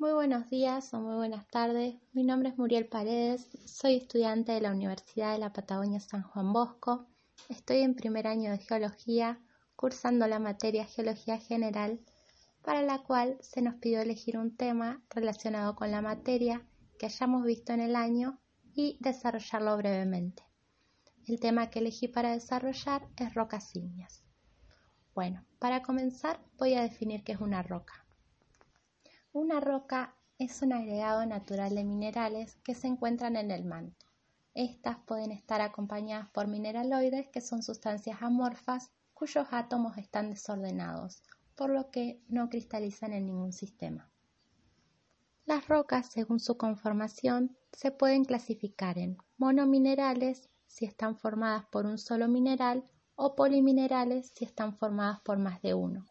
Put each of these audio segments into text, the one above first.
Muy buenos días o muy buenas tardes. Mi nombre es Muriel Paredes, soy estudiante de la Universidad de la Patagonia San Juan Bosco. Estoy en primer año de Geología, cursando la materia Geología General, para la cual se nos pidió elegir un tema relacionado con la materia que hayamos visto en el año y desarrollarlo brevemente. El tema que elegí para desarrollar es rocas ígneas. Bueno, para comenzar voy a definir qué es una roca. Una roca es un agregado natural de minerales que se encuentran en el manto. Estas pueden estar acompañadas por mineraloides, que son sustancias amorfas cuyos átomos están desordenados, por lo que no cristalizan en ningún sistema. Las rocas, según su conformación, se pueden clasificar en monominerales si están formadas por un solo mineral o poliminerales si están formadas por más de uno.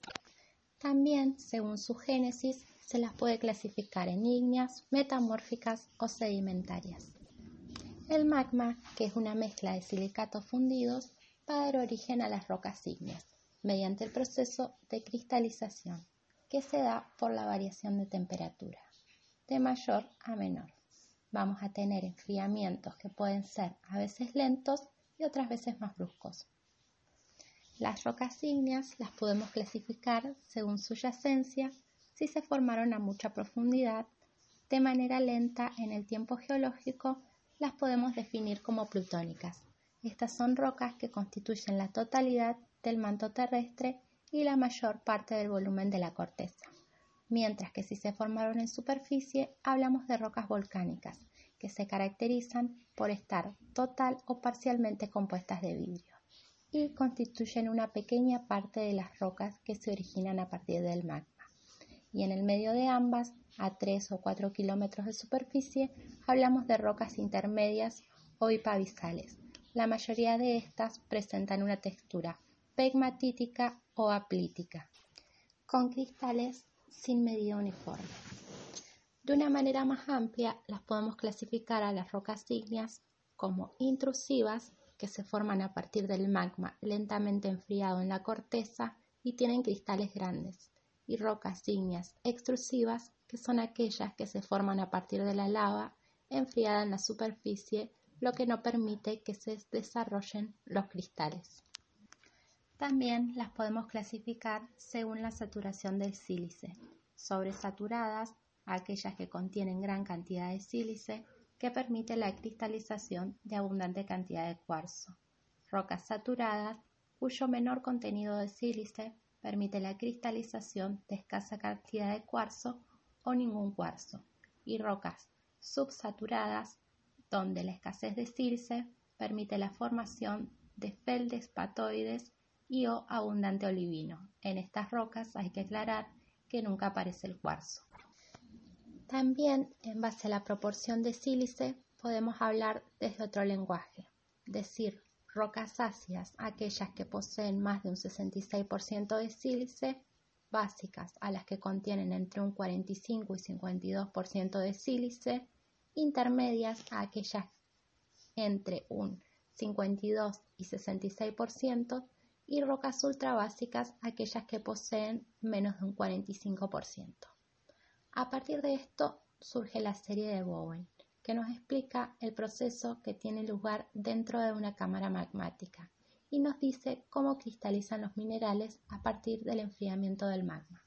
También, según su génesis, se las puede clasificar en ígneas, metamórficas o sedimentarias. El magma, que es una mezcla de silicatos fundidos, va a dar origen a las rocas ígneas mediante el proceso de cristalización, que se da por la variación de temperatura, de mayor a menor. Vamos a tener enfriamientos que pueden ser a veces lentos y otras veces más bruscos. Las rocas ígneas las podemos clasificar según su yacencia si se formaron a mucha profundidad, de manera lenta en el tiempo geológico, las podemos definir como plutónicas. Estas son rocas que constituyen la totalidad del manto terrestre y la mayor parte del volumen de la corteza. Mientras que si se formaron en superficie, hablamos de rocas volcánicas, que se caracterizan por estar total o parcialmente compuestas de vidrio y constituyen una pequeña parte de las rocas que se originan a partir del magma y en el medio de ambas, a 3 o 4 kilómetros de superficie, hablamos de rocas intermedias o bipabisales. La mayoría de estas presentan una textura pegmatítica o aplítica, con cristales sin medida uniforme. De una manera más amplia, las podemos clasificar a las rocas ígneas como intrusivas, que se forman a partir del magma lentamente enfriado en la corteza y tienen cristales grandes y rocas ígneas extrusivas, que son aquellas que se forman a partir de la lava enfriada en la superficie, lo que no permite que se desarrollen los cristales. También las podemos clasificar según la saturación del sílice, sobresaturadas, aquellas que contienen gran cantidad de sílice, que permite la cristalización de abundante cantidad de cuarzo. Rocas saturadas, cuyo menor contenido de sílice permite la cristalización de escasa cantidad de cuarzo o ningún cuarzo, y rocas subsaturadas, donde la escasez de sílice permite la formación de feldespatoides y o abundante olivino. En estas rocas hay que aclarar que nunca aparece el cuarzo. También, en base a la proporción de sílice, podemos hablar desde otro lenguaje, decir Rocas ácidas, aquellas que poseen más de un 66% de sílice, básicas, a las que contienen entre un 45 y 52% de sílice, intermedias, a aquellas entre un 52 y 66%, y rocas ultrabásicas, aquellas que poseen menos de un 45%. A partir de esto surge la serie de Bowen, que nos explica el proceso que tiene lugar dentro de una cámara magmática y nos dice cómo cristalizan los minerales a partir del enfriamiento del magma.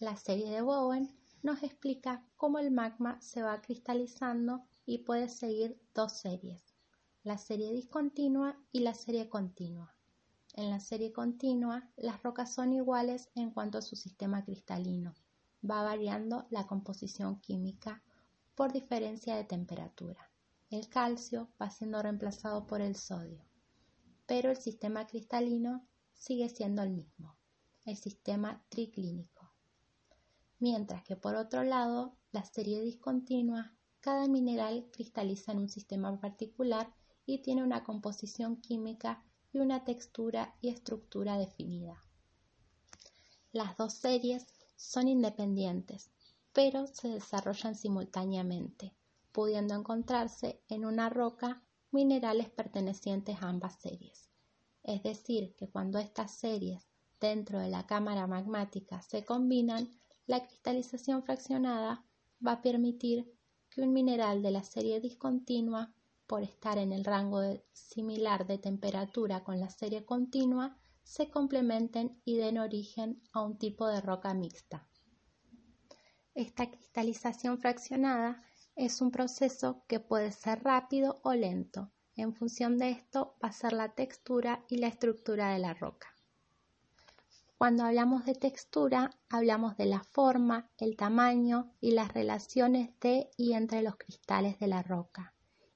La serie de Bowen nos explica cómo el magma se va cristalizando y puede seguir dos series, la serie discontinua y la serie continua. En la serie continua, las rocas son iguales en cuanto a su sistema cristalino. Va variando la composición química por diferencia de temperatura. El calcio va siendo reemplazado por el sodio, pero el sistema cristalino sigue siendo el mismo, el sistema triclínico. Mientras que por otro lado, la serie discontinua, cada mineral cristaliza en un sistema particular y tiene una composición química y una textura y estructura definida. Las dos series son independientes, pero se desarrollan simultáneamente, pudiendo encontrarse en una roca minerales pertenecientes a ambas series. Es decir, que cuando estas series dentro de la cámara magmática se combinan, La cristalización fraccionada va a permitir que un mineral de la serie discontinua, por estar en el rango similar de temperatura con la serie continua, se complementen y den origen a un tipo de roca mixta. Esta cristalización fraccionada es un proceso que puede ser rápido o lento. En función de esto va a ser la textura y la estructura de la roca. Cuando hablamos de textura, hablamos de la forma, el tamaño y las relaciones de y entre los cristales de la roca.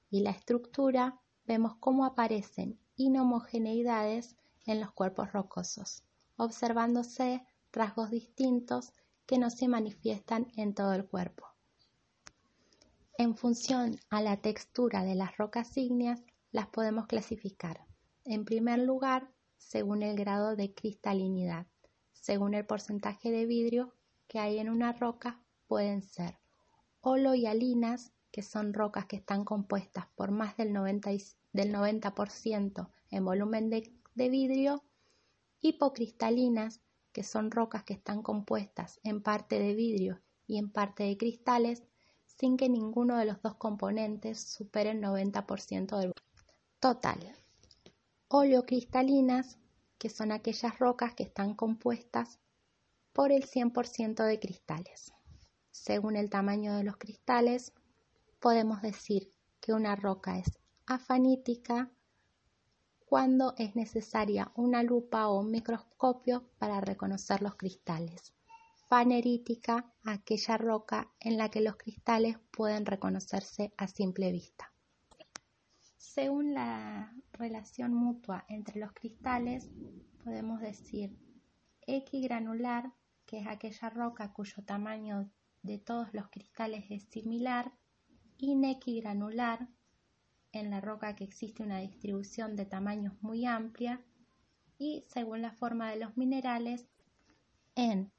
Y la estructura, vemos cómo aparecen inhomogeneidades en los cuerpos rocosos, observándose rasgos distintos que no se manifiestan en todo el cuerpo. En función a la textura de las rocas ígneas, las podemos clasificar. En primer lugar, según el grado de cristalinidad. Según el porcentaje de vidrio que hay en una roca, pueden ser oloialinas, que son rocas que están compuestas por más del 90%, del 90 en volumen de, de vidrio, hipocristalinas, que son rocas que están compuestas en parte de vidrio y en parte de cristales, sin que ninguno de los dos componentes supere el 90% del total. Oleocristalinas, que son aquellas rocas que están compuestas por el 100% de cristales. Según el tamaño de los cristales, podemos decir que una roca es afanítica cuando es necesaria una lupa o un microscopio para reconocer los cristales. Fanerítica, aquella roca en la que los cristales pueden reconocerse a simple vista. Según la relación mutua entre los cristales, podemos decir equigranular, que es aquella roca cuyo tamaño de todos los cristales es similar, inequigranular, en la roca que existe una distribución de tamaños muy amplia, y según la forma de los minerales, en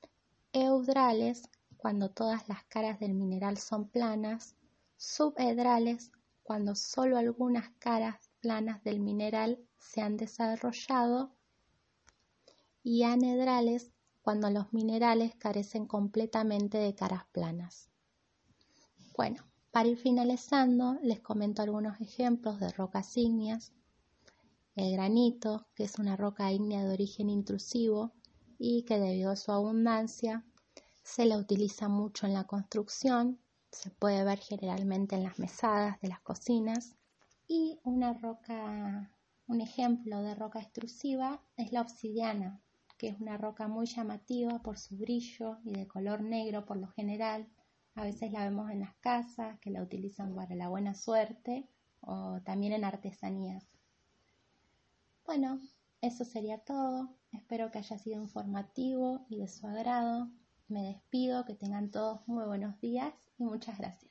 eudrales, cuando todas las caras del mineral son planas, subedrales, cuando solo algunas caras planas del mineral se han desarrollado y anedrales cuando los minerales carecen completamente de caras planas. Bueno, para ir finalizando, les comento algunos ejemplos de rocas ígneas. El granito, que es una roca ígnea de origen intrusivo y que debido a su abundancia se la utiliza mucho en la construcción, se puede ver generalmente en las mesadas de las cocinas. Y una roca, un ejemplo de roca extrusiva es la obsidiana, que es una roca muy llamativa por su brillo y de color negro por lo general. A veces la vemos en las casas, que la utilizan para la buena suerte o también en artesanías. Bueno, eso sería todo. Espero que haya sido informativo y de su agrado. Me despido, que tengan todos muy buenos días y muchas gracias.